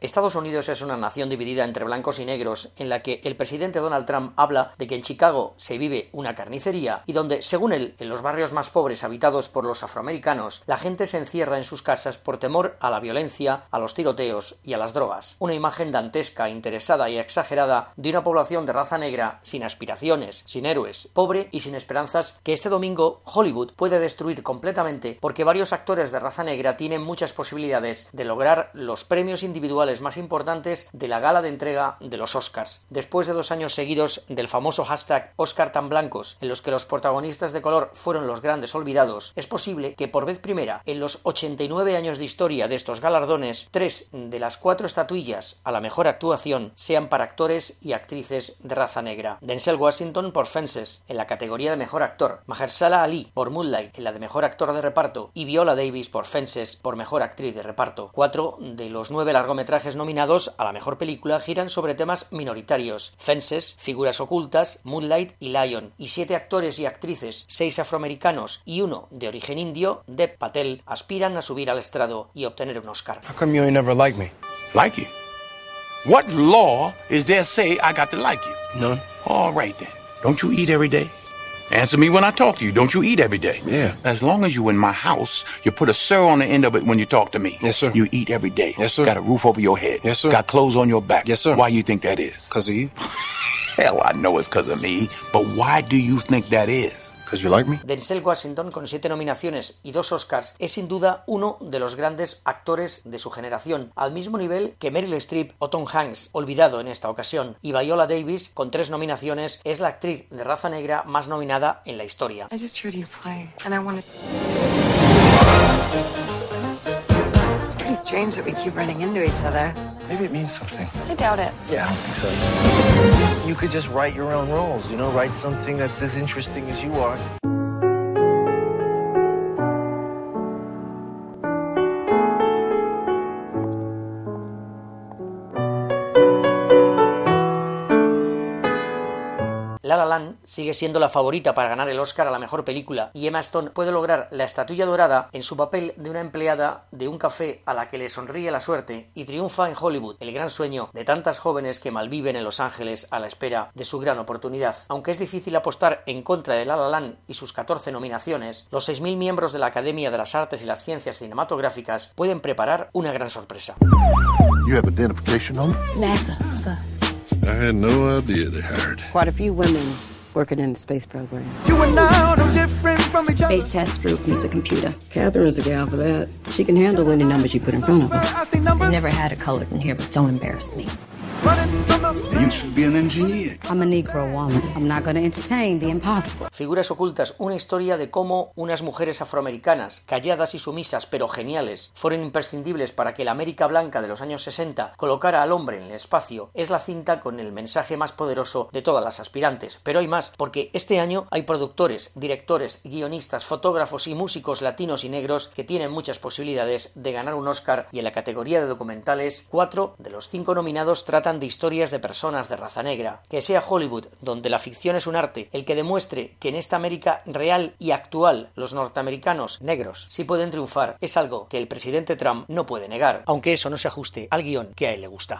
Estados Unidos es una nación dividida entre blancos y negros, en la que el presidente Donald Trump habla de que en Chicago se vive una carnicería y donde, según él, en los barrios más pobres habitados por los afroamericanos, la gente se encierra en sus casas por temor a la violencia, a los tiroteos y a las drogas. Una imagen dantesca, interesada y exagerada de una población de raza negra sin aspiraciones, sin héroes, pobre y sin esperanzas que este domingo Hollywood puede destruir completamente porque varios actores de raza negra tienen muchas posibilidades de lograr los premios individuales más importantes de la gala de entrega de los Oscars. Después de dos años seguidos del famoso hashtag Oscar tan blancos, en los que los protagonistas de color fueron los grandes olvidados, es posible que por vez primera en los 89 años de historia de estos galardones, tres de las cuatro estatuillas a la mejor actuación sean para actores y actrices de raza negra. Denzel Washington por Fences, en la categoría de mejor actor, Mahershala Ali por Moonlight, en la de mejor actor de reparto, y Viola Davis por Fences por mejor actriz de reparto. Cuatro de los nueve largometrajes nominados a la mejor película giran sobre temas minoritarios: Fences, Figuras ocultas, Moonlight y Lion. Y siete actores y actrices, seis afroamericanos y uno de origen indio, Deb Patel, aspiran a subir al estrado y obtener un Oscar. How come you ain't never like me? Like you? What law is there say I got to like you? None. All right then. Don't you eat every day? Answer me when I talk to you. Don't you eat every day? Yeah. As long as you in my house, you put a sir on the end of it when you talk to me. Yes, sir. You eat every day. Yes, sir. Got a roof over your head. Yes, sir. Got clothes on your back. Yes, sir. Why you think that is? Cause of you? Hell, I know it's because of me. But why do you think that is? Cause you like me? Denzel Washington, con siete nominaciones y dos Oscars, es sin duda uno de los grandes actores de su generación, al mismo nivel que Meryl Streep o Tom Hanks, olvidado en esta ocasión. Y Viola Davis, con tres nominaciones, es la actriz de raza negra más nominada en la historia. I just heard you play, and I wanted. It's strange that we keep running into each other. Maybe it means something. I doubt it. Yeah, I don't think so. You could just write your own roles, you know, write something that's as interesting as you are. La La Land sigue siendo la favorita para ganar el Oscar a la mejor película y Emma Stone puede lograr la estatuilla dorada en su papel de una empleada de un café a la que le sonríe la suerte y triunfa en Hollywood, el gran sueño de tantas jóvenes que malviven en Los Ángeles a la espera de su gran oportunidad. Aunque es difícil apostar en contra de La La Land y sus 14 nominaciones, los 6.000 miembros de la Academia de las Artes y las Ciencias Cinematográficas pueden preparar una gran sorpresa. You have identification on me? NASA, sir. I had no idea they hired. Quite a few women working in the space program. Space test group needs a computer. Catherine's the gal for that. She can handle any numbers you put in front of her. I've never had a colored in here, but don't embarrass me. You should be an engineer. I'm a Negro woman. I'm not going to entertain the impossible. Figuras ocultas, una historia de cómo unas mujeres afroamericanas, calladas y sumisas pero geniales, fueron imprescindibles para que la América blanca de los años 60 colocara al hombre en el espacio, es la cinta con el mensaje más poderoso de todas las aspirantes. Pero hay más, porque este año hay productores, directores, guionistas, fotógrafos y músicos latinos y negros que tienen muchas posibilidades de ganar un Oscar y en la categoría de documentales, cuatro de los cinco nominados de historias de personas de raza negra. Que sea Hollywood, donde la ficción es un arte, el que demuestre que en esta América real y actual los norteamericanos negros sí pueden triunfar, es algo que el presidente Trump no puede negar, aunque eso no se ajuste al guion que a él le gusta.